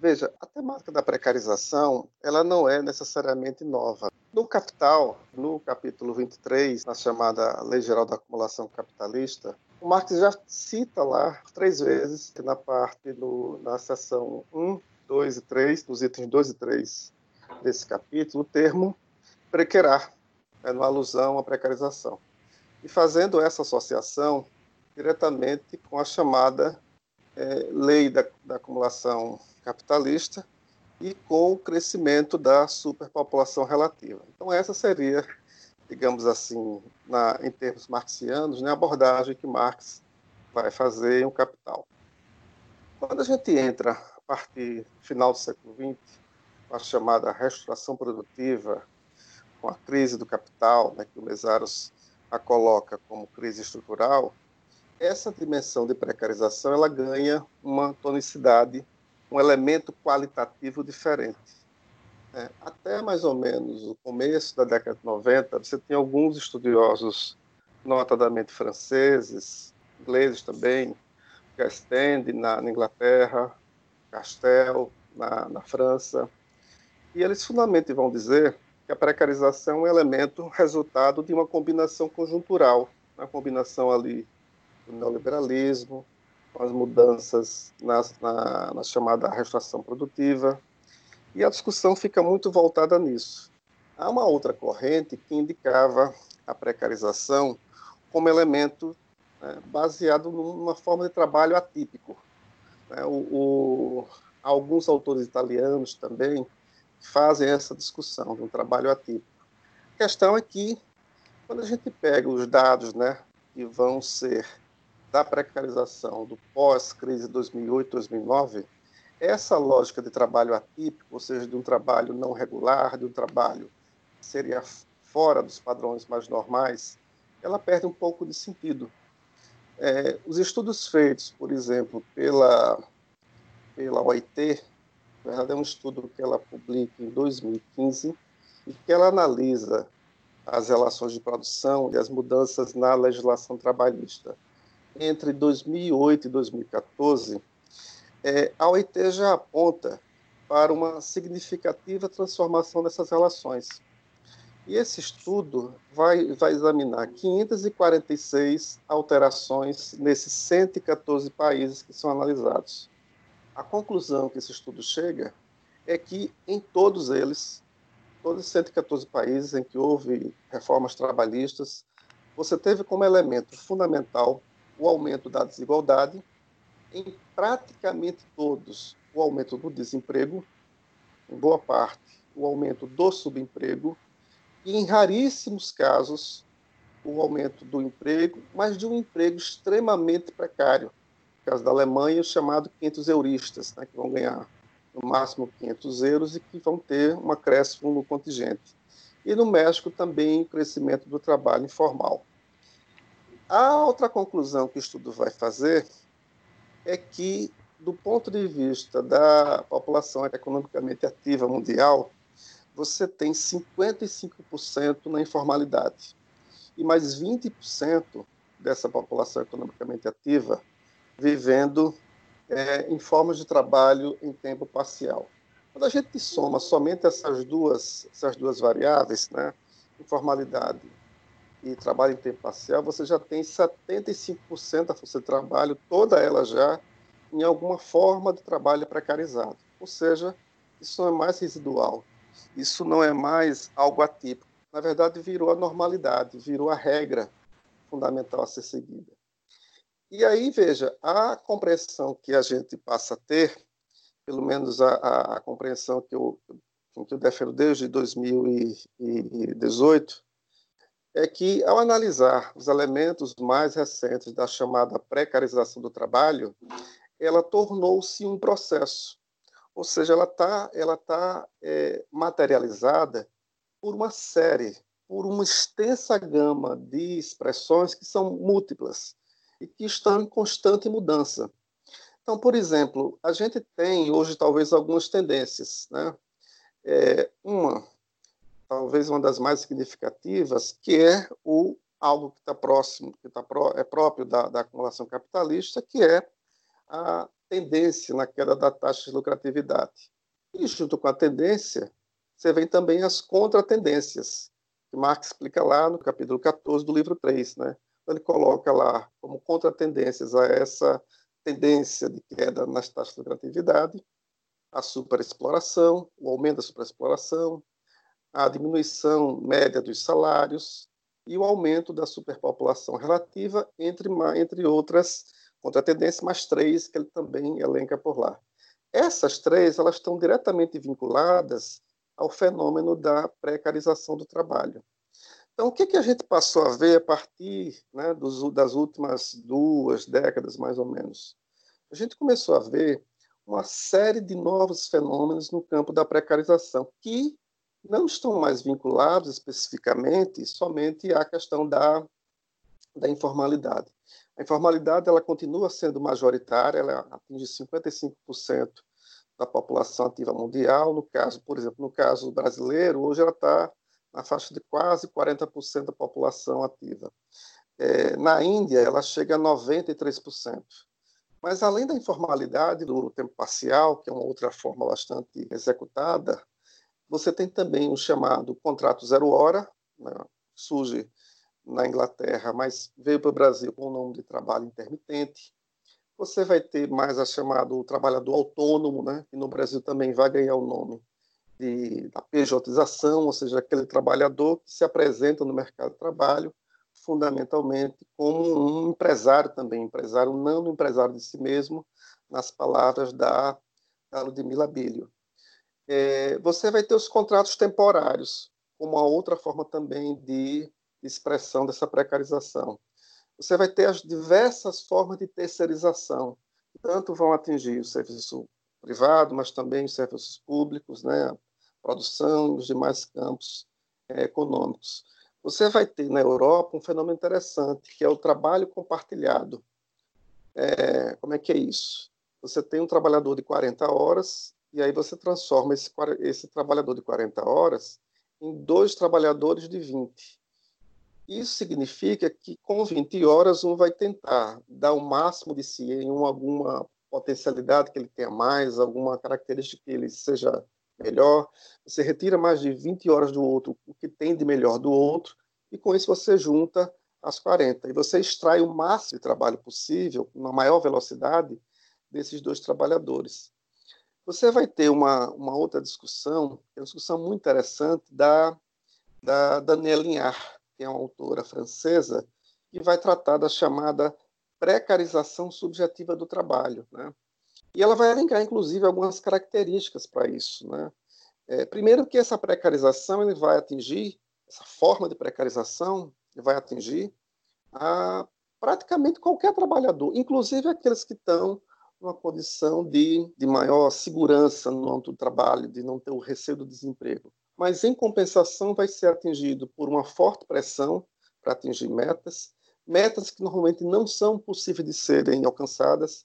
Veja, a temática da precarização, ela não é necessariamente nova. No Capital, no capítulo 23, na chamada Lei Geral da Acumulação Capitalista, o Marx já cita lá três vezes, na parte, do, na seção 1, 2 e 3, dos itens 2 e 3 desse capítulo, o termo prequerar, é uma alusão à precarização. E fazendo essa associação diretamente com a chamada é, lei da, da acumulação capitalista e com o crescimento da superpopulação relativa. Então, essa seria, digamos assim, na, em termos marxianos, né, a abordagem que Marx vai fazer em O Capital. Quando a gente entra, a partir do final do século XX, a chamada restauração produtiva, com a crise do capital, né, que o Mesaros a coloca como crise estrutural, essa dimensão de precarização ela ganha uma tonicidade, um elemento qualitativo diferente. É, até mais ou menos o começo da década de 90, você tem alguns estudiosos, notadamente franceses, ingleses também, Gastend na, na Inglaterra, Castel na, na França, e eles fundamentalmente vão dizer que a precarização é um elemento resultado de uma combinação conjuntural, uma combinação ali do neoliberalismo, com as mudanças na, na, na chamada restauração produtiva, e a discussão fica muito voltada nisso. Há uma outra corrente que indicava a precarização como elemento né, baseado numa forma de trabalho atípico. Né, o, o, alguns autores italianos também fazem essa discussão de um trabalho atípico. A questão é que, quando a gente pega os dados né, que vão ser da precarização do pós-crise 2008-2009, essa lógica de trabalho atípico, ou seja, de um trabalho não regular, de um trabalho que seria fora dos padrões mais normais, ela perde um pouco de sentido. É, os estudos feitos, por exemplo, pela, pela OIT, é um estudo que ela publica em 2015 e que ela analisa as relações de produção e as mudanças na legislação trabalhista. Entre 2008 e 2014, é, a OIT já aponta para uma significativa transformação dessas relações. E esse estudo vai, vai examinar 546 alterações nesses 114 países que são analisados. A conclusão que esse estudo chega é que em todos eles, todos os 114 países em que houve reformas trabalhistas, você teve como elemento fundamental o aumento da desigualdade, em praticamente todos o aumento do desemprego, em boa parte o aumento do subemprego e em raríssimos casos o aumento do emprego, mas de um emprego extremamente precário caso da Alemanha, o chamado 500 euristas, né, que vão ganhar no máximo 500 euros e que vão ter um acréscimo no contingente. E no México também o crescimento do trabalho informal. A outra conclusão que o estudo vai fazer é que, do ponto de vista da população economicamente ativa mundial, você tem 55% na informalidade e mais 20% dessa população economicamente ativa vivendo é, em formas de trabalho em tempo parcial. Quando a gente soma somente essas duas, essas duas variáveis, né, informalidade e trabalho em tempo parcial, você já tem 75% da força de trabalho, toda ela já em alguma forma de trabalho precarizado. Ou seja, isso não é mais residual, isso não é mais algo atípico. Na verdade, virou a normalidade, virou a regra fundamental a ser seguida. E aí, veja, a compreensão que a gente passa a ter, pelo menos a, a, a compreensão que eu, que eu defendo desde 2018, é que, ao analisar os elementos mais recentes da chamada precarização do trabalho, ela tornou-se um processo. Ou seja, ela está ela tá, é, materializada por uma série, por uma extensa gama de expressões que são múltiplas e que estão em constante mudança. Então, por exemplo, a gente tem hoje talvez algumas tendências, né? É, uma, talvez uma das mais significativas, que é o algo que está próximo, que tá pró, é próprio da, da, acumulação capitalista, que é a tendência na queda da taxa de lucratividade. E junto com a tendência, você vem também as contratendências, que Marx explica lá no capítulo 14 do livro 3, né? Então, ele coloca lá como contratendências a essa tendência de queda nas taxas de lucratividade, a superexploração, o aumento da superexploração, a diminuição média dos salários e o aumento da superpopulação relativa, entre, entre outras contratendências, mais três que ele também elenca por lá. Essas três elas estão diretamente vinculadas ao fenômeno da precarização do trabalho. Então, o que, que a gente passou a ver a partir né, dos, das últimas duas décadas, mais ou menos? A gente começou a ver uma série de novos fenômenos no campo da precarização, que não estão mais vinculados especificamente somente à questão da, da informalidade. A informalidade ela continua sendo majoritária, ela atinge 55% da população ativa mundial. No caso, por exemplo, no caso brasileiro, hoje ela está na faixa de quase 40% da população ativa. É, na Índia, ela chega a 93%. Mas, além da informalidade do tempo parcial, que é uma outra forma bastante executada, você tem também o chamado contrato zero hora, né, surge na Inglaterra, mas veio para o Brasil com o nome de trabalho intermitente. Você vai ter mais a chamado trabalhador autônomo, né, que no Brasil também vai ganhar o nome de, da pejotização, ou seja, aquele trabalhador que se apresenta no mercado de trabalho fundamentalmente como um empresário também, empresário não empresário de si mesmo, nas palavras da, da Ludmila Bilho. É, você vai ter os contratos temporários, uma outra forma também de expressão dessa precarização. Você vai ter as diversas formas de terceirização, que tanto vão atingir o serviço privado, mas também os serviços públicos, né, a produção os demais campos é, econômicos. Você vai ter na Europa um fenômeno interessante, que é o trabalho compartilhado. É, como é que é isso? Você tem um trabalhador de 40 horas e aí você transforma esse, esse trabalhador de 40 horas em dois trabalhadores de 20. Isso significa que com 20 horas um vai tentar dar o máximo de si em uma, alguma potencialidade que ele tenha mais, alguma característica que ele seja melhor. Você retira mais de 20 horas do outro, o que tem de melhor do outro, e com isso você junta as 40. E você extrai o máximo de trabalho possível, na maior velocidade, desses dois trabalhadores. Você vai ter uma, uma outra discussão, é uma discussão muito interessante, da, da Danielle Lignard, que é uma autora francesa, que vai tratar da chamada precarização subjetiva do trabalho. Né? E ela vai elencar, inclusive, algumas características para isso. Né? É, primeiro que essa precarização ele vai atingir, essa forma de precarização vai atingir a praticamente qualquer trabalhador, inclusive aqueles que estão uma condição de, de maior segurança no âmbito do trabalho, de não ter o receio do desemprego. Mas, em compensação, vai ser atingido por uma forte pressão para atingir metas, metas que normalmente não são possíveis de serem alcançadas,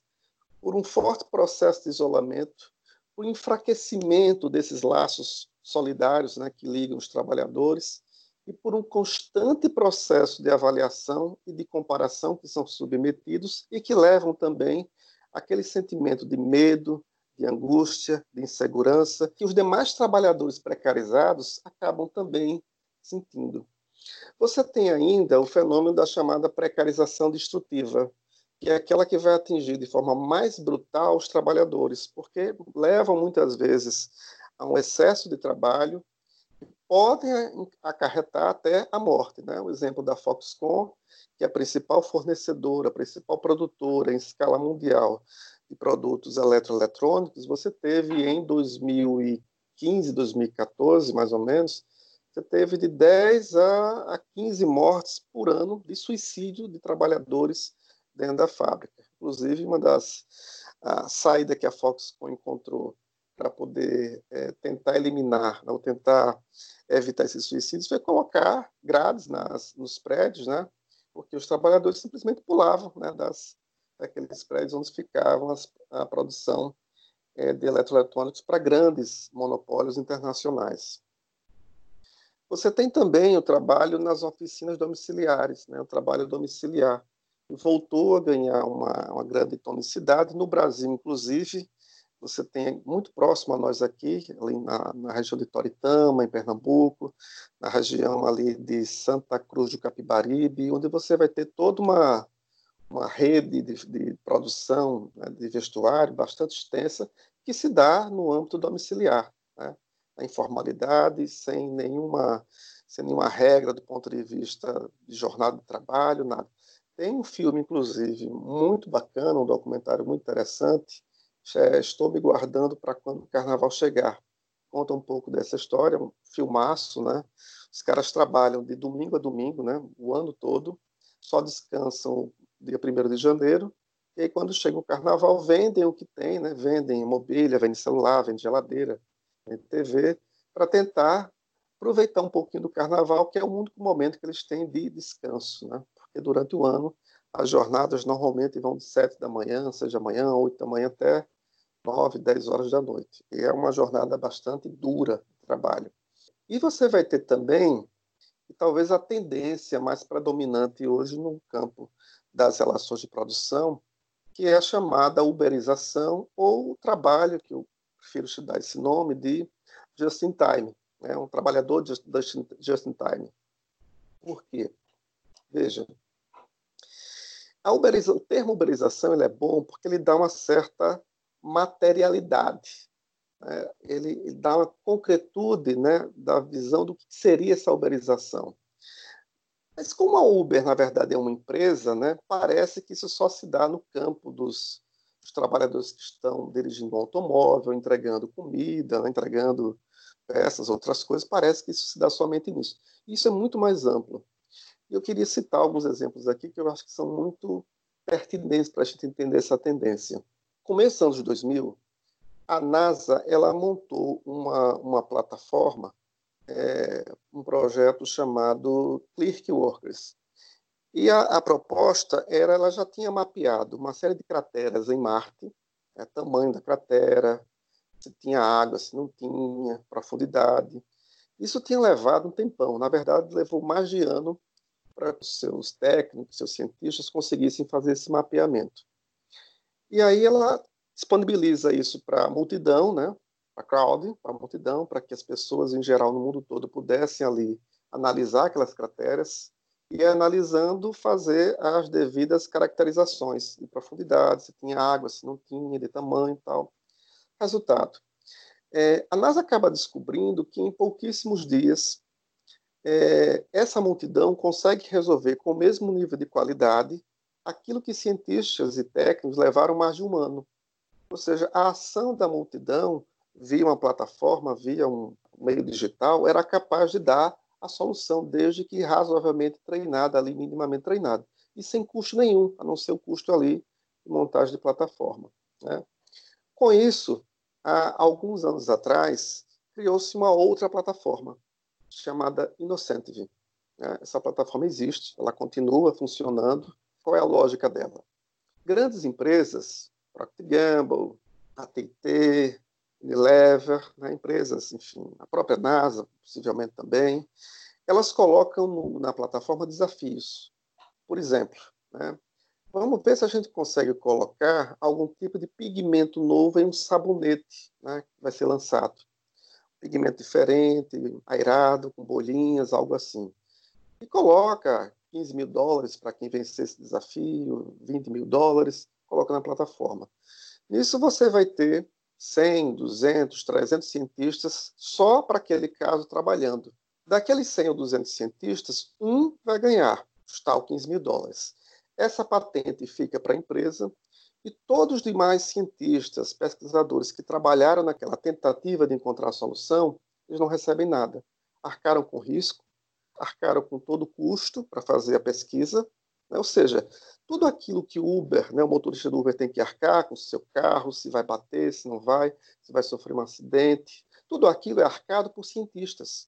por um forte processo de isolamento, por enfraquecimento desses laços solidários né, que ligam os trabalhadores e por um constante processo de avaliação e de comparação que são submetidos e que levam também aquele sentimento de medo, de angústia, de insegurança que os demais trabalhadores precarizados acabam também sentindo. Você tem ainda o fenômeno da chamada precarização destrutiva, que é aquela que vai atingir de forma mais brutal os trabalhadores, porque levam muitas vezes a um excesso de trabalho podem acarretar até a morte. Né? O exemplo da Foxconn, que é a principal fornecedora, a principal produtora em escala mundial de produtos eletroeletrônicos, você teve em 2015, 2014, mais ou menos, você teve de 10 a, a 15 mortes por ano de suicídio de trabalhadores dentro da fábrica. Inclusive, uma das saídas que a Foxconn encontrou para poder é, tentar eliminar, ou tentar evitar esses suicídios, foi colocar grades nas, nos prédios, né? porque os trabalhadores simplesmente pulavam né, das, daqueles prédios onde ficavam as, a produção é, de eletroeletrônicos para grandes monopólios internacionais. Você tem também o trabalho nas oficinas domiciliares, né, o trabalho domiciliar, voltou a ganhar uma, uma grande tonicidade. No Brasil, inclusive, você tem muito próximo a nós aqui, ali na, na, região de Toritama, em Pernambuco, na região ali de Santa Cruz do Capibaribe, onde você vai ter toda uma, uma rede de, de produção né, de vestuário bastante extensa, que se dá no âmbito domiciliar, né, na informalidade, sem nenhuma, sem nenhuma regra do ponto de vista de jornada de trabalho, nada. Tem um filme, inclusive, muito bacana, um documentário muito interessante, estou me guardando para quando o carnaval chegar. Conta um pouco dessa história, um filmaço, né? Os caras trabalham de domingo a domingo, né? O ano todo, só descansam dia 1 de janeiro, e aí quando chega o carnaval, vendem o que tem, né? Vendem mobília, vendem celular, vendem geladeira, vendem TV, para tentar aproveitar um pouquinho do carnaval, que é o único momento que eles têm de descanso, né? Porque durante o ano as jornadas normalmente vão de 7 da manhã, seja amanhã, 8 da manhã até 9, 10 horas da noite. E é uma jornada bastante dura de trabalho. E você vai ter também, talvez a tendência mais predominante hoje no campo das relações de produção, que é a chamada uberização ou trabalho, que eu prefiro te dar esse nome, de just in time, né? um trabalhador de just in time. Por quê? Veja, a o termo uberização ele é bom porque ele dá uma certa materialidade. Né? Ele, ele, dá uma concretude né, da visão do que seria essa uberização. Mas como a Uber, na verdade, é uma empresa, né, parece que isso só se dá no campo dos, dos trabalhadores que estão dirigindo um automóvel, entregando comida, né, entregando peças, outras coisas. Parece que isso se dá somente nisso. Isso é muito mais amplo. Eu queria citar alguns exemplos aqui que eu acho que são muito pertinentes para a gente entender essa tendência começo dos anos 2000, a NASA ela montou uma, uma plataforma, é, um projeto chamado Clerk Workers. E a, a, proposta era, ela já tinha mapeado uma série de crateras em Marte, é, tamanho da cratera, se tinha água, se não tinha, profundidade. Isso tinha levado um tempão, na verdade levou mais de ano para que os seus técnicos, seus cientistas conseguissem fazer esse mapeamento. E aí ela disponibiliza isso para a multidão, né? para a crowd, para a multidão, para que as pessoas em geral no mundo todo pudessem ali analisar aquelas crateras e analisando fazer as devidas caracterizações de profundidade, se tinha água, se não tinha, de tamanho e tal. Resultado. É, a NASA acaba descobrindo que em pouquíssimos dias é, essa multidão consegue resolver com o mesmo nível de qualidade aquilo que cientistas e técnicos levaram mais de um ano. Ou seja, a ação da multidão via uma plataforma, via um meio digital, era capaz de dar a solução, desde que razoavelmente treinada ali, minimamente treinada, e sem custo nenhum, a não ser o custo ali de montagem de plataforma. Né? Com isso, há alguns anos atrás, criou-se uma outra plataforma, chamada Innocentive. Né? Essa plataforma existe, ela continua funcionando, qual é a lógica dela? Grandes empresas, Procter Gamble, AT&T, Unilever, né, empresas, enfim, a própria NASA, possivelmente também, elas colocam no, na plataforma desafios. Por exemplo, né, vamos ver se a gente consegue colocar algum tipo de pigmento novo em um sabonete né, que vai ser lançado. Pigmento diferente, airado, com bolinhas, algo assim. E coloca 15 mil dólares para quem vencer esse desafio, 20 mil dólares, coloca na plataforma. Nisso você vai ter 100, 200, 300 cientistas só para aquele caso trabalhando. Daqueles 100 ou 200 cientistas, um vai ganhar os tal 15 mil dólares. Essa patente fica para a empresa e todos os demais cientistas, pesquisadores que trabalharam naquela tentativa de encontrar a solução, eles não recebem nada. Arcaram com risco, arcaram com todo o custo para fazer a pesquisa, né? ou seja, tudo aquilo que o Uber, né, o motorista do Uber tem que arcar com o seu carro, se vai bater, se não vai, se vai sofrer um acidente, tudo aquilo é arcado por cientistas.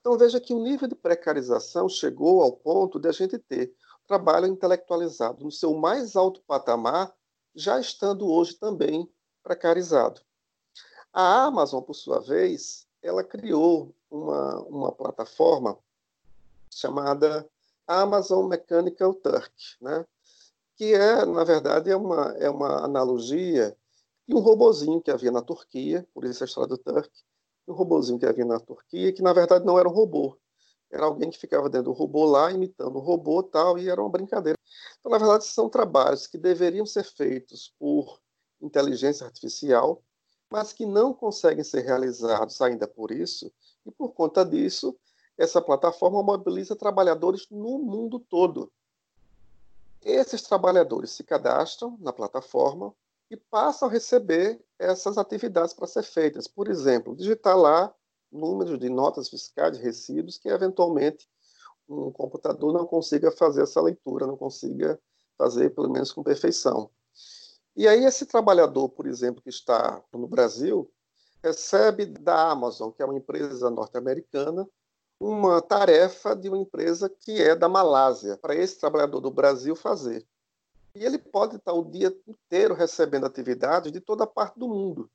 Então veja que o nível de precarização chegou ao ponto de a gente ter trabalho intelectualizado no seu mais alto patamar, já estando hoje também precarizado. A Amazon, por sua vez, ela criou uma, uma plataforma chamada Amazon Mechanical Turk, né? que é, na verdade, é uma, é uma analogia de um robozinho que havia na Turquia, por isso a história do Turk, um robozinho que havia na Turquia, que na verdade não era um robô, era alguém que ficava dentro do robô lá, imitando o robô tal, e era uma brincadeira. Então, na verdade, são trabalhos que deveriam ser feitos por inteligência artificial, mas que não conseguem ser realizados ainda por isso, e por conta disso, essa plataforma mobiliza trabalhadores no mundo todo. Esses trabalhadores se cadastram na plataforma e passam a receber essas atividades para ser feitas. Por exemplo, digitar lá números de notas fiscais, de recibos, que eventualmente um computador não consiga fazer essa leitura, não consiga fazer, pelo menos com perfeição. E aí, esse trabalhador, por exemplo, que está no Brasil, recebe da Amazon, que é uma empresa norte-americana, uma tarefa de uma empresa que é da Malásia, para esse trabalhador do Brasil fazer. E ele pode estar o dia inteiro recebendo atividades de toda parte do mundo.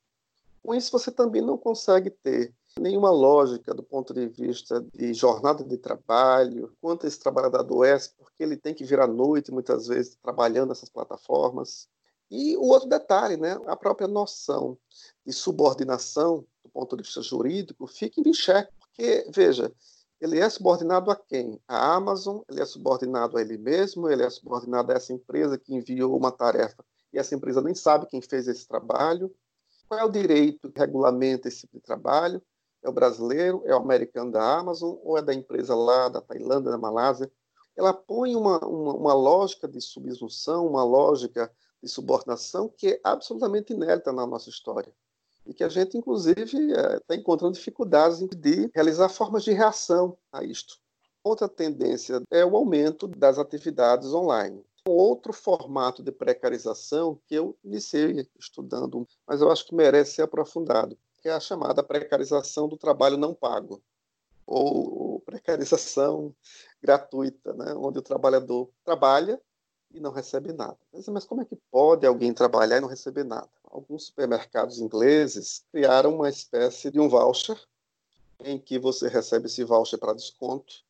Com isso, você também não consegue ter nenhuma lógica do ponto de vista de jornada de trabalho, quanto esse trabalhador adoece, porque ele tem que vir à noite, muitas vezes, trabalhando nessas plataformas. E o outro detalhe, né, a própria noção de subordinação, do ponto de vista jurídico, fica em xeque, porque, veja, ele é subordinado a quem? A Amazon, ele é subordinado a ele mesmo, ele é subordinado a essa empresa que enviou uma tarefa e essa empresa nem sabe quem fez esse trabalho. Qual é o direito que regulamenta esse tipo de trabalho? É o brasileiro, é o americano da Amazon ou é da empresa lá da Tailândia, da Malásia? Ela põe uma, uma, uma lógica de subsunção, uma lógica de subordinação que é absolutamente inédita na nossa história e que a gente, inclusive, está é, encontrando dificuldades de realizar formas de reação a isto. Outra tendência é o aumento das atividades online. Outro formato de precarização que eu iniciei estudando, mas eu acho que merece ser aprofundado, que é a chamada precarização do trabalho não pago, ou precarização gratuita, né? onde o trabalhador trabalha e não recebe nada. Mas como é que pode alguém trabalhar e não receber nada? Alguns supermercados ingleses criaram uma espécie de um voucher em que você recebe esse voucher para desconto.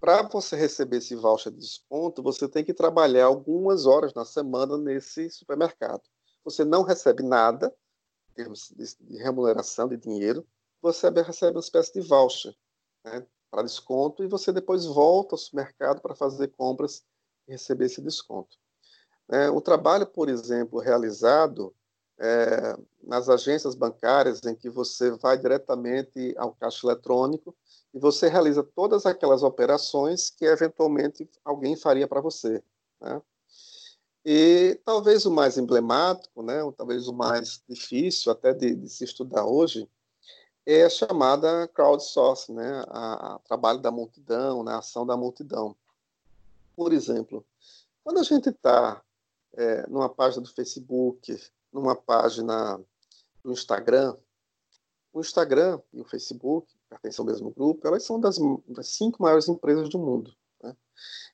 Para você receber esse voucher de desconto, você tem que trabalhar algumas horas na semana nesse supermercado. Você não recebe nada, em termos de remuneração, de dinheiro, você recebe uma espécie de voucher né, para desconto e você depois volta ao supermercado para fazer compras receber esse desconto. É, o trabalho, por exemplo, realizado é, nas agências bancárias, em que você vai diretamente ao caixa eletrônico e você realiza todas aquelas operações que eventualmente alguém faria para você. Né? E talvez o mais emblemático, né, talvez o mais difícil até de, de se estudar hoje, é a chamada crowdsourcing, né, a, a trabalho da multidão, né, a ação da multidão. Por exemplo, quando a gente está é, numa página do Facebook, numa página do Instagram, o Instagram e o Facebook, pertencem ao mesmo grupo, elas são das, das cinco maiores empresas do mundo. Né?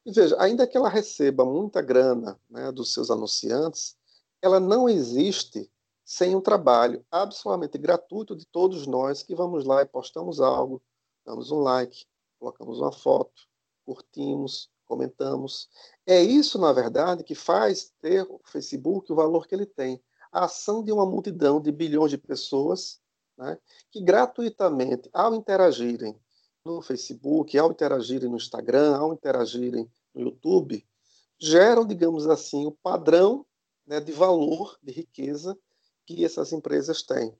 E veja, ainda que ela receba muita grana né, dos seus anunciantes, ela não existe sem um trabalho absolutamente gratuito de todos nós que vamos lá e postamos algo, damos um like, colocamos uma foto, curtimos, comentamos. É isso, na verdade, que faz ter o Facebook o valor que ele tem. A ação de uma multidão de bilhões de pessoas né, que gratuitamente, ao interagirem no Facebook, ao interagirem no Instagram, ao interagirem no YouTube, geram, digamos assim, o padrão né, de valor, de riqueza que essas empresas têm.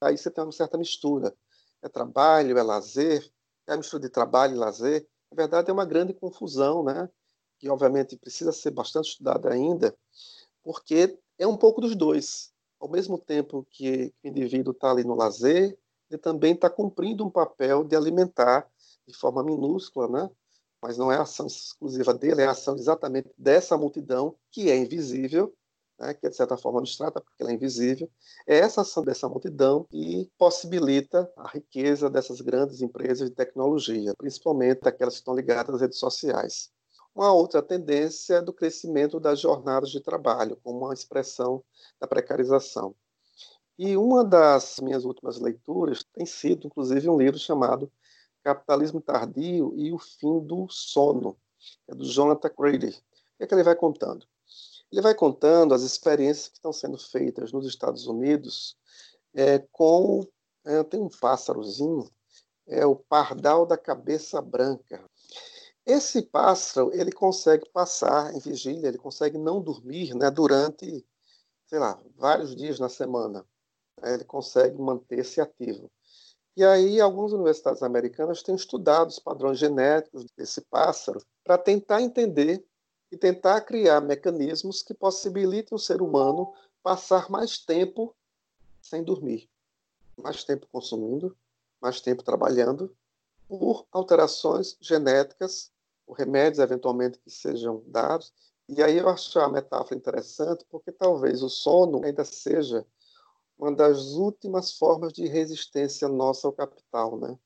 Aí você tem uma certa mistura. É trabalho, é lazer, é a mistura de trabalho e lazer na verdade, é uma grande confusão, né? que obviamente precisa ser bastante estudada ainda, porque é um pouco dos dois. Ao mesmo tempo que o indivíduo está ali no lazer, ele também está cumprindo um papel de alimentar de forma minúscula, né? mas não é a ação exclusiva dele, é a ação exatamente dessa multidão que é invisível né, que é de certa forma abstrata, porque ela é invisível, é essa ação dessa multidão que possibilita a riqueza dessas grandes empresas de tecnologia, principalmente aquelas que estão ligadas às redes sociais. Uma outra tendência é do crescimento das jornadas de trabalho, como uma expressão da precarização. E uma das minhas últimas leituras tem sido, inclusive, um livro chamado Capitalismo Tardio e o Fim do Sono, é do Jonathan Crady. O que, é que ele vai contando? Ele vai contando as experiências que estão sendo feitas nos Estados Unidos é, com. É, tem um pássarozinho, é o pardal da cabeça branca. Esse pássaro ele consegue passar em vigília, ele consegue não dormir né, durante, sei lá, vários dias na semana. Ele consegue manter-se ativo. E aí, algumas universidades americanas têm estudado os padrões genéticos desse pássaro para tentar entender e tentar criar mecanismos que possibilitem o ser humano passar mais tempo sem dormir, mais tempo consumindo, mais tempo trabalhando, por alterações genéticas, por remédios eventualmente que sejam dados. E aí eu acho a metáfora interessante, porque talvez o sono ainda seja uma das últimas formas de resistência nossa ao capital, né?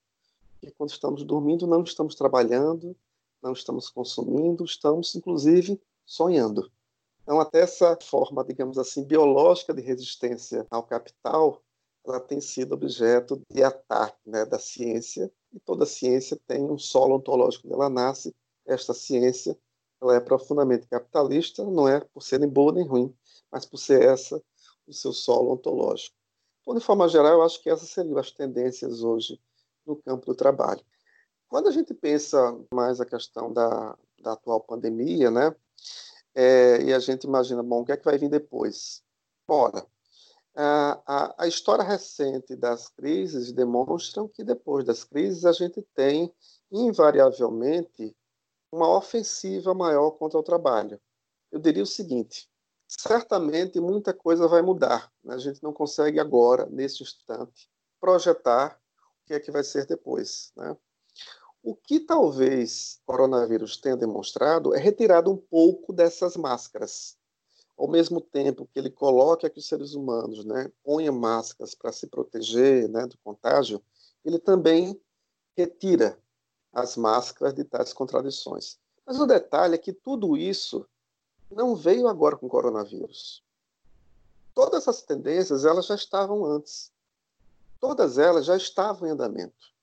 E quando estamos dormindo, não estamos trabalhando, não estamos consumindo, estamos inclusive sonhando. Então, até essa forma, digamos assim, biológica de resistência ao capital, ela tem sido objeto de ataque né, da ciência, e toda ciência tem um solo ontológico onde ela nasce. Esta ciência ela é profundamente capitalista, não é por ser nem boa nem ruim, mas por ser essa o seu solo ontológico. Então, de forma geral, eu acho que essas seriam as tendências hoje no campo do trabalho. Quando a gente pensa mais a questão da, da atual pandemia, né, é, e a gente imagina, bom, o que é que vai vir depois? Ora, a, a, a história recente das crises demonstram que depois das crises a gente tem, invariavelmente, uma ofensiva maior contra o trabalho. Eu diria o seguinte: certamente muita coisa vai mudar. Né? A gente não consegue agora, nesse instante, projetar o que é que vai ser depois. Né? O que talvez o coronavírus tenha demonstrado é retirado um pouco dessas máscaras. Ao mesmo tempo que ele coloca que os seres humanos né, ponham máscaras para se proteger né, do contágio, ele também retira as máscaras de tais contradições. Mas o detalhe é que tudo isso não veio agora com o coronavírus. Todas essas tendências elas já estavam antes. Todas elas já estavam em andamento.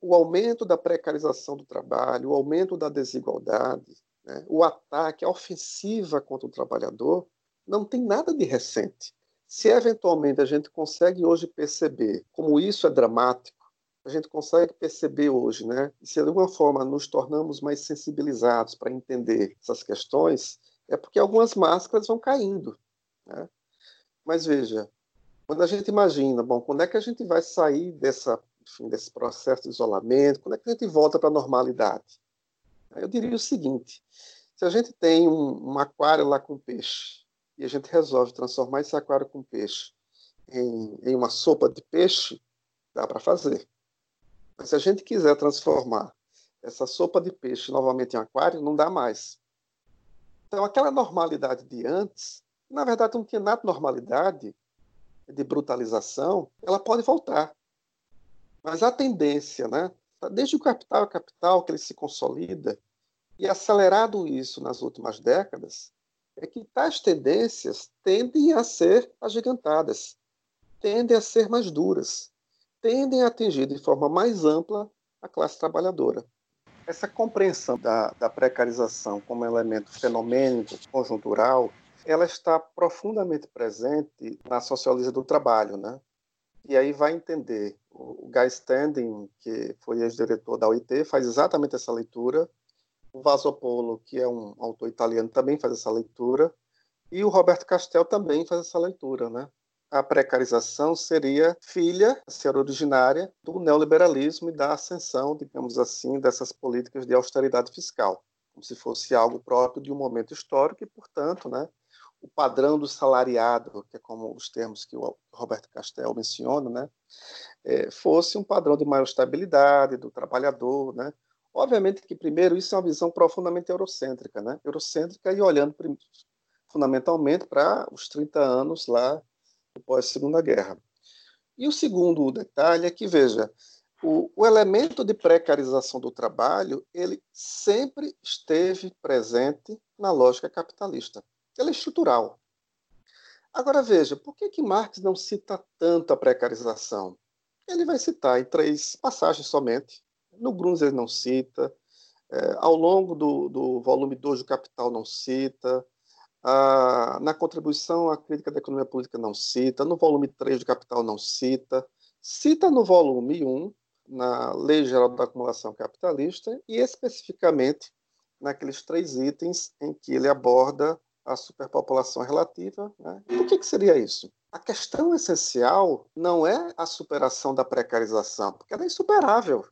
O aumento da precarização do trabalho, o aumento da desigualdade, né, o ataque, a ofensiva contra o trabalhador, não tem nada de recente. Se eventualmente a gente consegue hoje perceber como isso é dramático, a gente consegue perceber hoje, né? E se de alguma forma nos tornamos mais sensibilizados para entender essas questões, é porque algumas máscaras vão caindo, né? Mas veja, quando a gente imagina, bom, quando é que a gente vai sair dessa, enfim, desse processo de isolamento? Quando é que a gente volta para a normalidade? Eu diria o seguinte: se a gente tem um, um aquário lá com peixe e a gente resolve transformar esse aquário com peixe em, em uma sopa de peixe, dá para fazer. Mas se a gente quiser transformar essa sopa de peixe novamente em aquário, não dá mais. Então, aquela normalidade de antes, na verdade não tinha nada de normalidade, de brutalização, ela pode voltar. Mas a tendência, né, desde o capital a capital, que ele se consolida, e acelerado isso nas últimas décadas, é que tais tendências tendem a ser agigantadas, tendem a ser mais duras tendem a atingir de forma mais ampla a classe trabalhadora. Essa compreensão da, da precarização como elemento fenomênico, conjuntural, ela está profundamente presente na sociologia do trabalho, né? E aí vai entender o Guy Standing, que foi ex-diretor da OIT, faz exatamente essa leitura. O Vasopolo, que é um autor italiano, também faz essa leitura. E o Roberto Castel também faz essa leitura, né? a precarização seria filha, ser originária do neoliberalismo e da ascensão, digamos assim, dessas políticas de austeridade fiscal, como se fosse algo próprio de um momento histórico e, portanto, né, o padrão do salariado, que é como os termos que o Roberto Castel menciona, né, é, fosse um padrão de maior estabilidade do trabalhador, né? Obviamente que primeiro isso é uma visão profundamente eurocêntrica, né? Eurocêntrica e olhando fundamentalmente para os 30 anos lá pós-segunda guerra. E o segundo detalhe é que, veja, o, o, elemento de precarização do trabalho, ele sempre esteve presente na lógica capitalista. Ele é estrutural. Agora, veja, por que, que Marx não cita tanto a precarização? Ele vai citar em três passagens somente. No Bruns ele não cita, É, ao longo do, do volume 2 do Capital não cita, ah, na contribuição à crítica da economia política não cita, no volume 3 do Capital não cita, cita no volume 1, na Lei Geral da Acumulação Capitalista, e especificamente naqueles três itens em que ele aborda a superpopulação relativa. Né? Por que, que seria isso? A questão essencial não é a superação da precarização, porque ela é insuperável.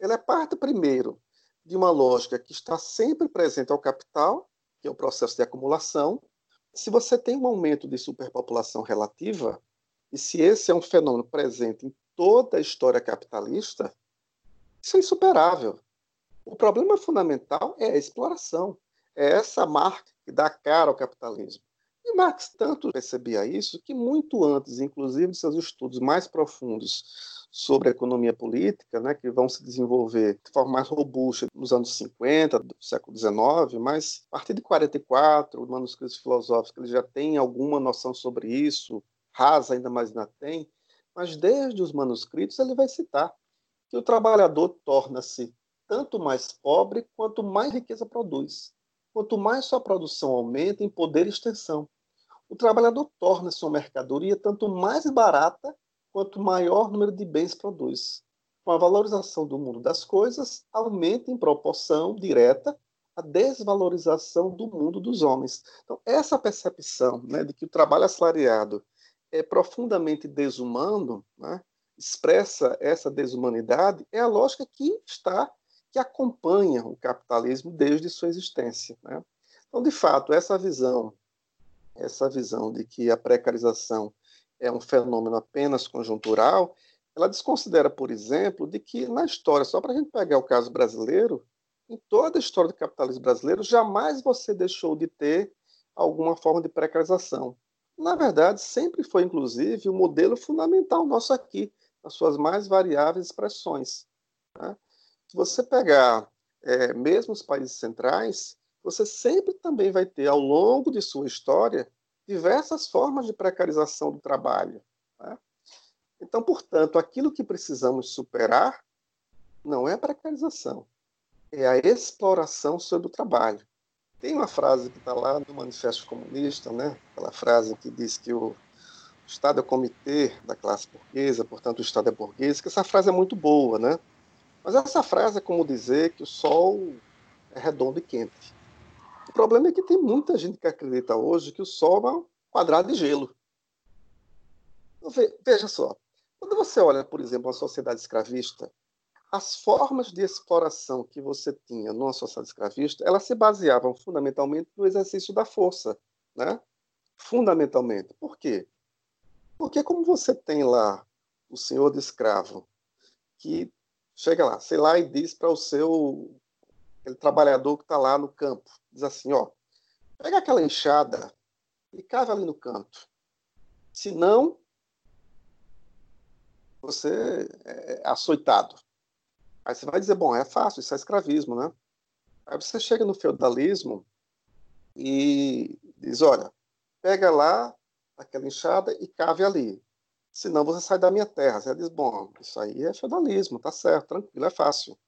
Ela é parte, primeiro, de uma lógica que está sempre presente ao capital, que é o processo de acumulação. Se você tem um aumento de superpopulação relativa, e se esse é um fenômeno presente em toda a história capitalista, isso é insuperável. O problema fundamental é a exploração. É essa marca que dá cara ao capitalismo. E Marx tanto percebia isso que, muito antes, inclusive, de seus estudos mais profundos sobre a economia política, né, que vão se desenvolver de forma mais robusta nos anos 50 do século XIX, mas a partir de 44, manuscritos filosóficos, ele já tem alguma noção sobre isso, rasa ainda mais ainda tem, mas desde os manuscritos ele vai citar que o trabalhador torna-se tanto mais pobre quanto mais riqueza produz. Quanto mais sua produção aumenta em poder e extensão, o trabalhador torna-se uma mercadoria tanto mais barata quanto maior número de bens produz. Com a valorização do mundo das coisas, aumenta em proporção direta a desvalorização do mundo dos homens. Então, essa percepção né, de que o trabalho assalariado é profundamente desumano, né, expressa essa desumanidade, é a lógica que está que acompanha o capitalismo desde sua existência. Né? Então, de fato, essa visão, essa visão de que a precarização é um fenômeno apenas conjuntural, ela desconsidera, por exemplo, de que na história, só para a gente pegar o caso brasileiro, em toda a história do capitalismo brasileiro, jamais você deixou de ter alguma forma de precarização. Na verdade, sempre foi, inclusive, o modelo fundamental nosso aqui, nas suas mais variáveis expressões. Né? Se você pegar é, mesmo os países centrais, você sempre também vai ter, ao longo de sua história, diversas formas de precarização do trabalho. Né? Então, portanto, aquilo que precisamos superar não é a precarização, é a exploração sobre o trabalho. Tem uma frase que está lá no Manifesto Comunista, né? aquela frase que diz que o Estado é o comitê da classe burguesa, portanto o Estado é burguês, que essa frase é muito boa, né? Mas essa frase é como dizer que o Sol é redondo e quente. O problema é que tem muita gente que acredita hoje que o Sol é um quadrado de gelo. Então, veja só, quando você olha, por exemplo, a sociedade escravista, as formas de exploração que você tinha numa sociedade escravista, elas se baseavam fundamentalmente no exercício da força, né? Fundamentalmente. Por quê? Porque como você tem lá o senhor de escravo que chega lá, sei lá, e diz para o seu aquele trabalhador que está lá no campo, diz assim, ó, pega aquela enxada e cava ali no canto. Se não, você é açoitado. Aí você vai dizer, bom, é fácil, isso é escravismo, né? Aí você chega no feudalismo e diz, olha, pega lá aquela enxada e cave ali senão você sai da minha terra. Você diz, bom, isso aí é feudalismo, tá certo, tranquilo, é fácil.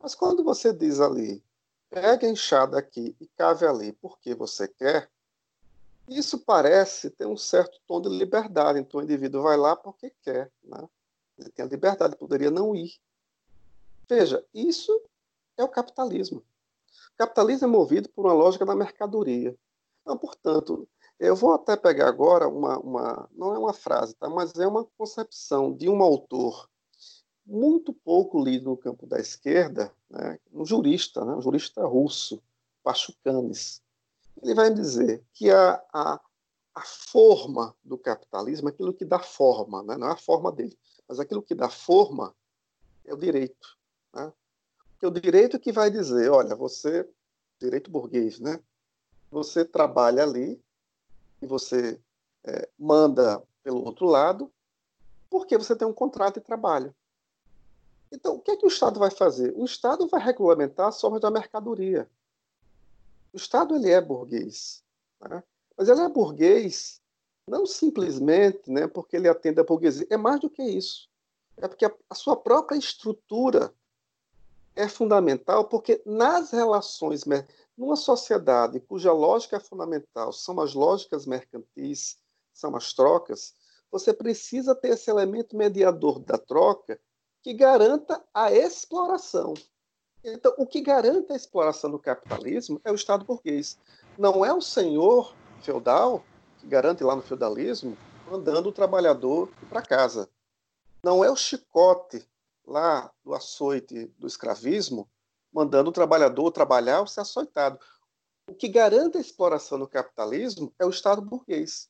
Mas quando você diz ali, pegue a enxada aqui e cave ali porque você quer, isso parece ter um certo tom de liberdade. Então o indivíduo vai lá porque quer. Né? Ele tem a liberdade, poderia não ir. Veja, isso é o capitalismo. O capitalismo é movido por uma lógica da mercadoria. Então, portanto, eu vou até pegar agora uma, uma, não é uma frase, tá? mas é uma concepção de um autor muito pouco lido no campo da esquerda, né? um jurista, né? um jurista russo, Pachucanes. Ele vai dizer que a, a, a forma do capitalismo, aquilo que dá forma, né? não é a forma dele, mas aquilo que dá forma é o direito. Né? Porque o direito que vai dizer, olha, você, direito burguês, né? você trabalha ali e você é, manda pelo outro lado, porque você tem um contrato de trabalho. Então, o que, é que o Estado vai fazer? O Estado vai regulamentar as formas da mercadoria. O Estado ele é burguês, né? mas ele é burguês não simplesmente né, porque ele atende a burguesia, é mais do que isso. É porque a, a sua própria estrutura é fundamental porque nas relações, numa sociedade cuja lógica fundamental são as lógicas mercantis, são as trocas, você precisa ter esse elemento mediador da troca que garanta a exploração. Então, o que garante a exploração do capitalismo é o Estado burguês. Não é o senhor feudal que garante lá no feudalismo mandando o trabalhador para casa. Não é o chicote lá do açoite do escravismo mandando o trabalhador trabalhar ou ser açoitado. O que garante a exploração do capitalismo é o Estado burguês.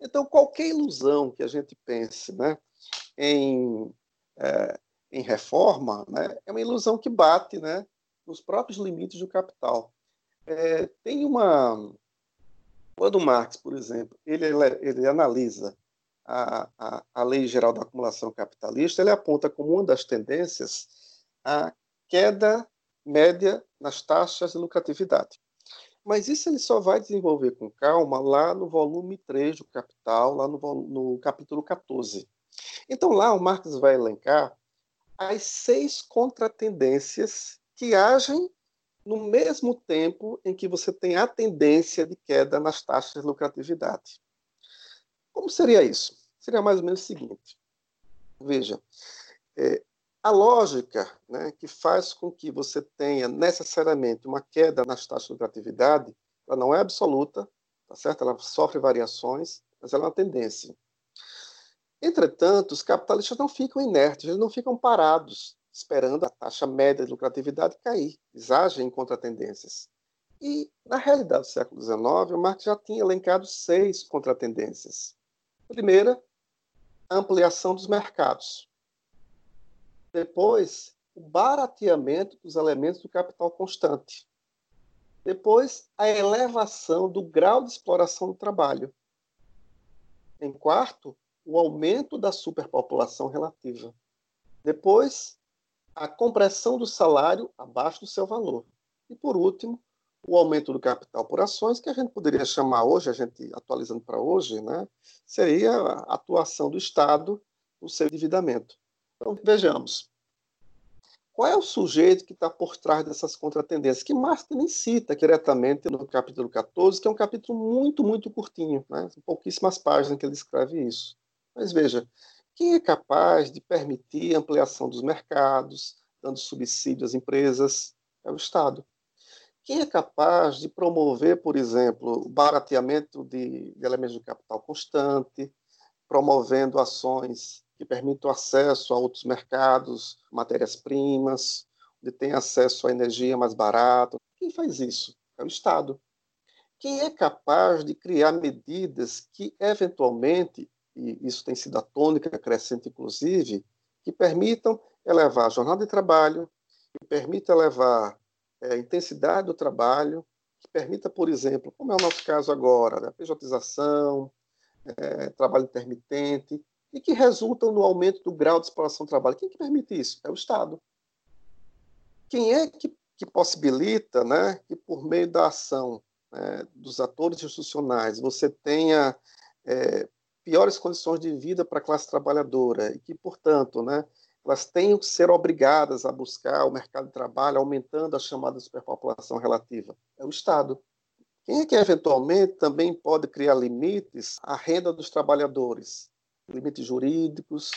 Então, qualquer ilusão que a gente pense né, em, em reforma né, é uma ilusão que bate né, nos próprios limites do capital. É, tem uma. Quando Marx, por exemplo, ele, ele analisa a, a, a Lei Geral da Acumulação Capitalista, ele aponta como uma das tendências a queda média nas taxas de lucratividade. Mas isso ele só vai desenvolver com calma lá no volume 3 do Capital, lá no, no capítulo 14. Então lá o Marx vai elencar as seis contratendências que agem no mesmo tempo em que você tem a tendência de queda nas taxas de lucratividade. Como seria isso? Seria mais ou menos o seguinte: veja, é, a lógica né, que faz com que você tenha necessariamente uma queda nas taxas de lucratividade, ela não é absoluta, tá certo? ela sofre variações, mas ela é uma tendência. Entretanto, os capitalistas não ficam inertes, eles não ficam parados esperando a taxa média de lucratividade cair, eles agem em contratendências. E, na realidade do século XIX, o Marx já tinha elencado seis contratendências. Primeira, a ampliação dos mercados. Depois, o barateamento dos elementos do capital constante. Depois, a elevação do grau de exploração do trabalho. Em quarto, o aumento da superpopulação relativa. Depois, a compressão do salário abaixo do seu valor. E, por último, o aumento do capital por ações, que a gente poderia chamar hoje, a gente atualizando para hoje, né, seria a atuação do Estado no seu endividamento. Então, vejamos. Qual é o sujeito que está por trás dessas contratendências? Que Marx nem cita diretamente no capítulo 14, que é um capítulo muito, muito curtinho, né? pouquíssimas páginas que ele escreve isso. Mas veja, quem é capaz de permitir a ampliação dos mercados, dando subsídio às empresas? É o Estado. Quem é capaz de promover, por exemplo, o barateamento de, de elementos de capital constante, promovendo ações que permite o acesso a outros mercados, matérias-primas, onde tem acesso à energia mais barata. Quem faz isso? É o Estado. Quem é capaz de criar medidas que, eventualmente, e isso tem sido a tônica crescente, inclusive, que permitam elevar a jornada de trabalho, que permita elevar é, a intensidade do trabalho, que permita, por exemplo, como é o nosso caso agora, né, a pejotização, é, trabalho intermitente, e que resultam no aumento do grau de exploração do trabalho. Quem que permite isso? É o Estado. Quem é que, que possibilita né, que, por meio da ação né, dos atores institucionais, você tenha é, piores condições de vida para a classe trabalhadora e que, portanto, né, elas tenham que ser obrigadas a buscar o mercado de trabalho, aumentando a chamada superpopulação relativa? É o Estado. Quem é que, eventualmente, também pode criar limites à renda dos trabalhadores? limites jurídicos,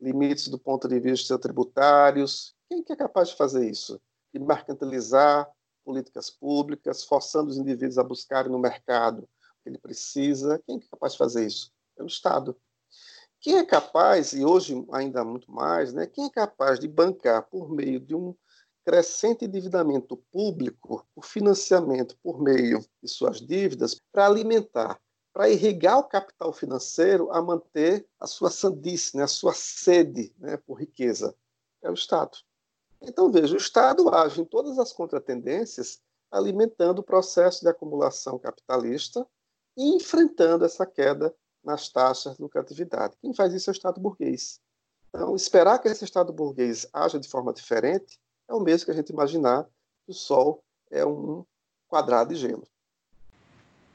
limites do ponto de vista tributários. Quem que é capaz de fazer isso? De mercantilizar políticas públicas, forçando os indivíduos a buscarem no mercado o que ele precisa. Quem é capaz de fazer isso? É o Estado. Quem é capaz, e hoje ainda muito mais, né, quem é capaz de bancar por meio de um crescente endividamento público, o financiamento por meio de suas dívidas, para alimentar para irrigar o capital financeiro a manter a sua sandice, né, a sua sede né, por riqueza. É o Estado. Então, veja, o Estado age em todas as contratendências, alimentando o processo de acumulação capitalista e enfrentando essa queda nas taxas de lucratividade. Quem faz isso é o Estado burguês. Então, esperar que esse Estado burguês haja de forma diferente é o mesmo que a gente imaginar que o Sol é um quadrado de gelo.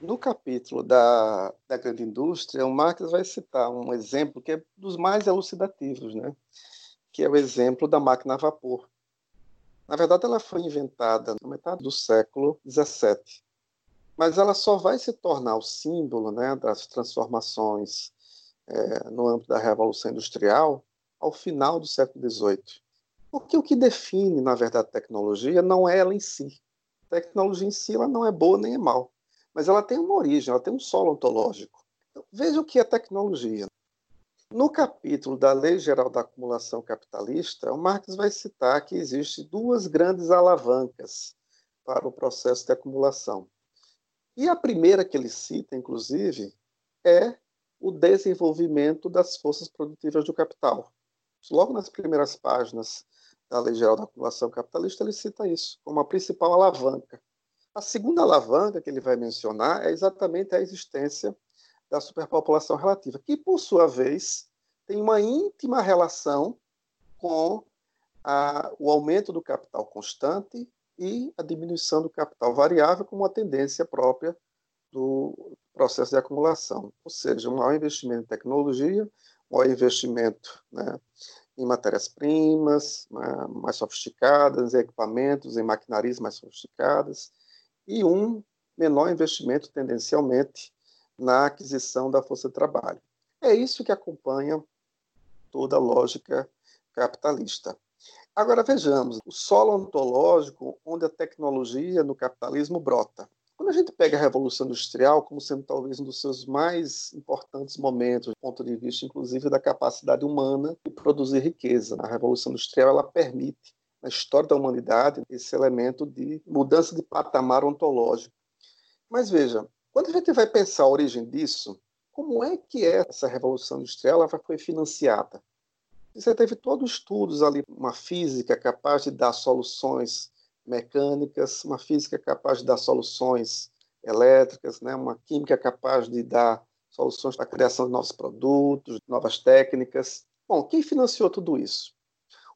No capítulo da, da grande indústria, o Marx vai citar um exemplo que é dos mais elucidativos, né? que é o exemplo da máquina a vapor. Na verdade, ela foi inventada na metade do século XVII, mas ela só vai se tornar o símbolo né, das transformações é, no âmbito da Revolução Industrial ao final do século XVIII. Porque o que define, na verdade, a tecnologia não é ela em si. A tecnologia em si ela não é boa nem é mal, mas ela tem uma origem, ela tem um solo ontológico. Então, veja o que é tecnologia. No capítulo da Lei Geral da Acumulação Capitalista, o Marx vai citar que existem duas grandes alavancas para o processo de acumulação. E a primeira que ele cita, inclusive, é o desenvolvimento das forças produtivas do capital. Logo nas primeiras páginas da Lei Geral da Acumulação Capitalista, ele cita isso como a principal alavanca. A segunda alavanca que ele vai mencionar é exatamente a existência da superpopulação relativa, que, por sua vez, tem uma íntima relação com a, o aumento do capital constante e a diminuição do capital variável como uma tendência própria do processo de acumulação. Ou seja, um maior investimento em tecnologia, um maior investimento né, em matérias-primas mais sofisticadas, em equipamentos, em maquinarias mais sofisticadas, e um menor investimento tendencialmente na aquisição da força de trabalho. É isso que acompanha toda a lógica capitalista. Agora vejamos o solo ontológico onde a tecnologia no capitalismo brota. Quando a gente pega a Revolução Industrial como sendo talvez um dos seus mais importantes momentos, do ponto de vista inclusive da capacidade humana de produzir riqueza, a Revolução Industrial ela permite na história da humanidade esse elemento de mudança de patamar ontológico. Mas veja, quando a gente vai pensar a origem disso, como é que é essa revolução industrial ela foi financiada? Você teve todos os estudos ali, uma física capaz de dar soluções mecânicas, uma física capaz de dar soluções elétricas, né? uma química capaz de dar soluções para a criação de novos produtos, novas técnicas. Bom, quem financiou tudo isso?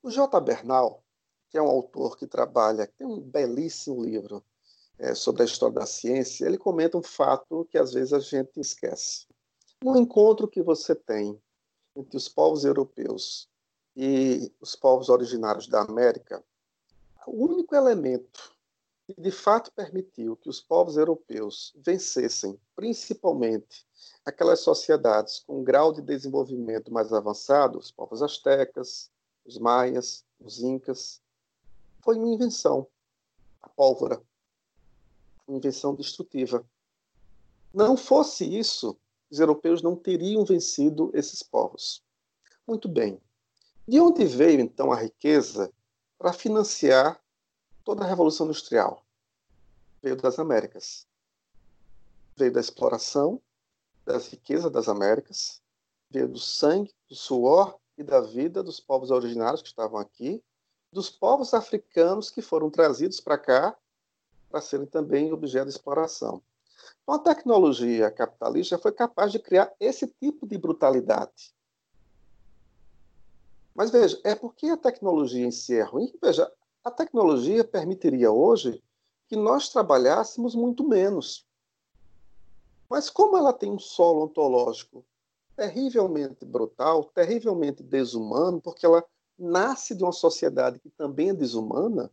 O J. Bernal, que é um autor que trabalha, tem um belíssimo livro é, sobre a história da ciência, ele comenta um fato que às vezes a gente esquece. No encontro que você tem entre os povos europeus e os povos originários da América, o único elemento que de fato permitiu que os povos europeus vencessem, principalmente aquelas sociedades com um grau de desenvolvimento mais avançado, os povos astecas, os maias, os incas, foi uma invenção, a pólvora invenção destrutiva. Não fosse isso, os europeus não teriam vencido esses povos. Muito bem. De onde veio então a riqueza para financiar toda a Revolução Industrial? Veio das Américas. Veio da exploração das riquezas das Américas, veio do sangue, do suor e da vida dos povos originários que estavam aqui, dos povos africanos que foram trazidos para cá para serem também objeto de exploração. Então, a tecnologia capitalista foi capaz de criar esse tipo de brutalidade. Mas veja, é porque a tecnologia em si é ruim? Veja, a tecnologia permitiria hoje que nós trabalhássemos muito menos. Mas como ela tem um solo ontológico terrivelmente brutal, terrivelmente desumano, porque ela nasce de uma sociedade que também é desumana,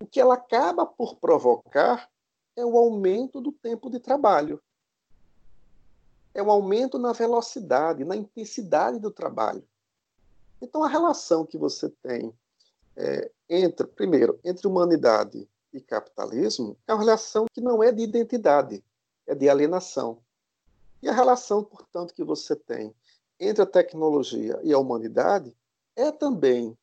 o que ela acaba por provocar é o aumento do tempo de trabalho. É o aumento na velocidade, na intensidade do trabalho. Então, a relação que você tem é, entre, primeiro, entre humanidade e capitalismo é uma relação que não é de identidade, é de alienação. E a relação, portanto, que você tem entre a tecnologia e a humanidade é também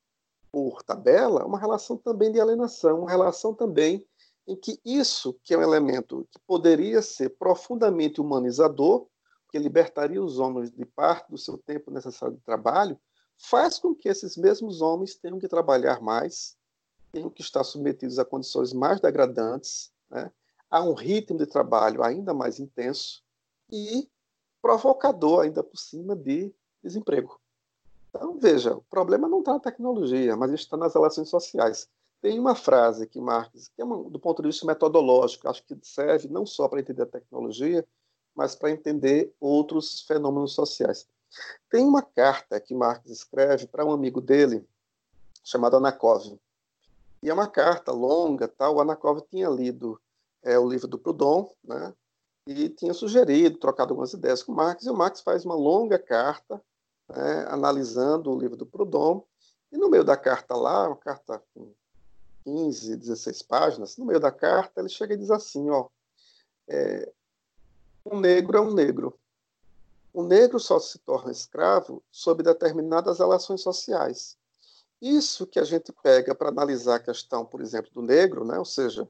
por tabela, uma relação também de alienação, uma relação também em que isso, que é um elemento que poderia ser profundamente humanizador, que libertaria os homens de parte do seu tempo necessário de trabalho, faz com que esses mesmos homens tenham que trabalhar mais, tenham que estar submetidos a condições mais degradantes, né, a um ritmo de trabalho ainda mais intenso e provocador ainda por cima de desemprego. Então, veja, o problema não está na tecnologia, mas está nas relações sociais. Tem uma frase que Marx, que é uma, do ponto de vista metodológico, acho que serve não só para entender a tecnologia, mas para entender outros fenômenos sociais. Tem uma carta que Marx escreve para um amigo dele, chamado Anakov. E é uma carta longa, tal. O Anakov tinha lido é, o livro do Proudhon, né? E tinha sugerido, trocado algumas ideias com Marx, e o Marx faz uma longa carta, né, analisando o livro do Proudhon, e no meio da carta lá, uma carta com 15, 16 páginas, no meio da carta ele chega e diz assim, ó, é, um negro é um negro. O negro só se torna escravo sob determinadas relações sociais. Isso que a gente pega para analisar a questão, por exemplo, do negro, né? ou seja,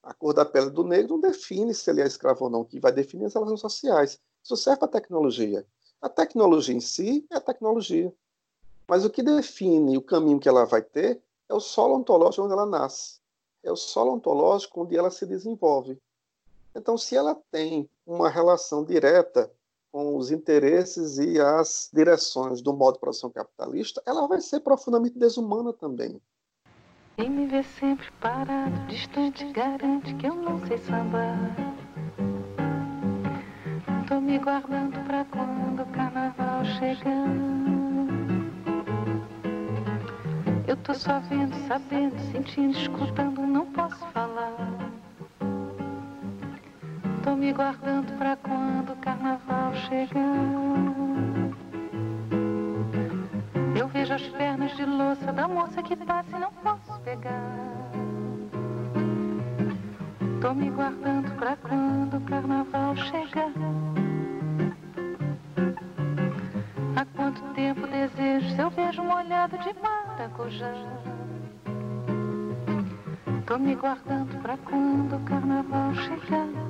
a cor da pele do negro não define se ele é escravo ou não, que vai definir as relações sociais. Isso serve para a tecnologia. A tecnologia em si é a tecnologia. Mas o que define o caminho que ela vai ter é o solo ontológico onde ela nasce. É o solo ontológico onde ela se desenvolve. Então, se ela tem uma relação direta com os interesses e as direções do modo de produção capitalista, ela vai ser profundamente desumana também. Quem me vê sempre parado, distante, garante que eu não sei sambar. Tô me guardando pra quando o carnaval chegar. Eu tô só vendo, sabendo, sentindo, escutando, não posso falar. Tô me guardando pra quando o carnaval chegar. Eu vejo as pernas de louça da moça que passa e não posso pegar. Tô me guardando pra quando o carnaval chegar. Há quanto tempo desejo se eu vejo um olhado Tô me guardando pra quando o carnaval chegar.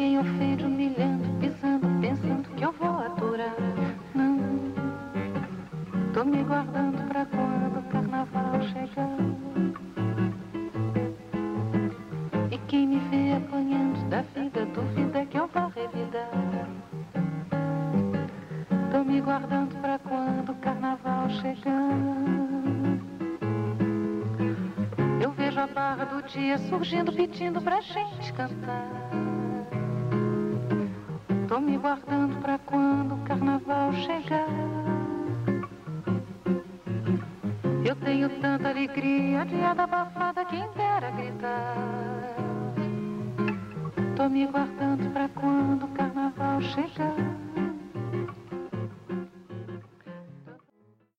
quem ofende, humilhando, pisando, pensando que eu vou aturar. Não, tô me guardando pra quando o carnaval chegar. Surgindo, pedindo pra gente cantar.